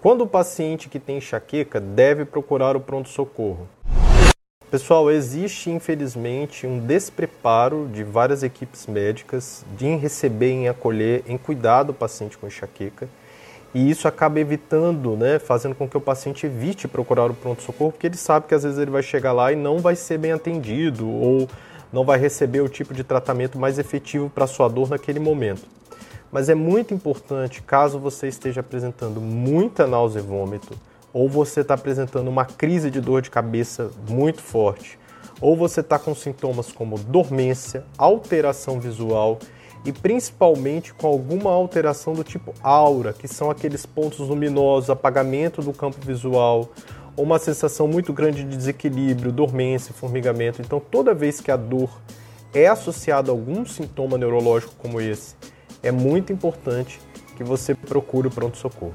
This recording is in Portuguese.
Quando o paciente que tem enxaqueca deve procurar o pronto-socorro? Pessoal, existe infelizmente um despreparo de várias equipes médicas de em receber, em acolher, em cuidar do paciente com enxaqueca. E isso acaba evitando, né, fazendo com que o paciente evite procurar o pronto-socorro, porque ele sabe que às vezes ele vai chegar lá e não vai ser bem atendido ou não vai receber o tipo de tratamento mais efetivo para sua dor naquele momento. Mas é muito importante, caso você esteja apresentando muita náusea e vômito, ou você está apresentando uma crise de dor de cabeça muito forte, ou você está com sintomas como dormência, alteração visual e principalmente com alguma alteração do tipo aura, que são aqueles pontos luminosos, apagamento do campo visual, ou uma sensação muito grande de desequilíbrio, dormência, formigamento. Então, toda vez que a dor é associada a algum sintoma neurológico como esse, é muito importante que você procure o pronto-socorro.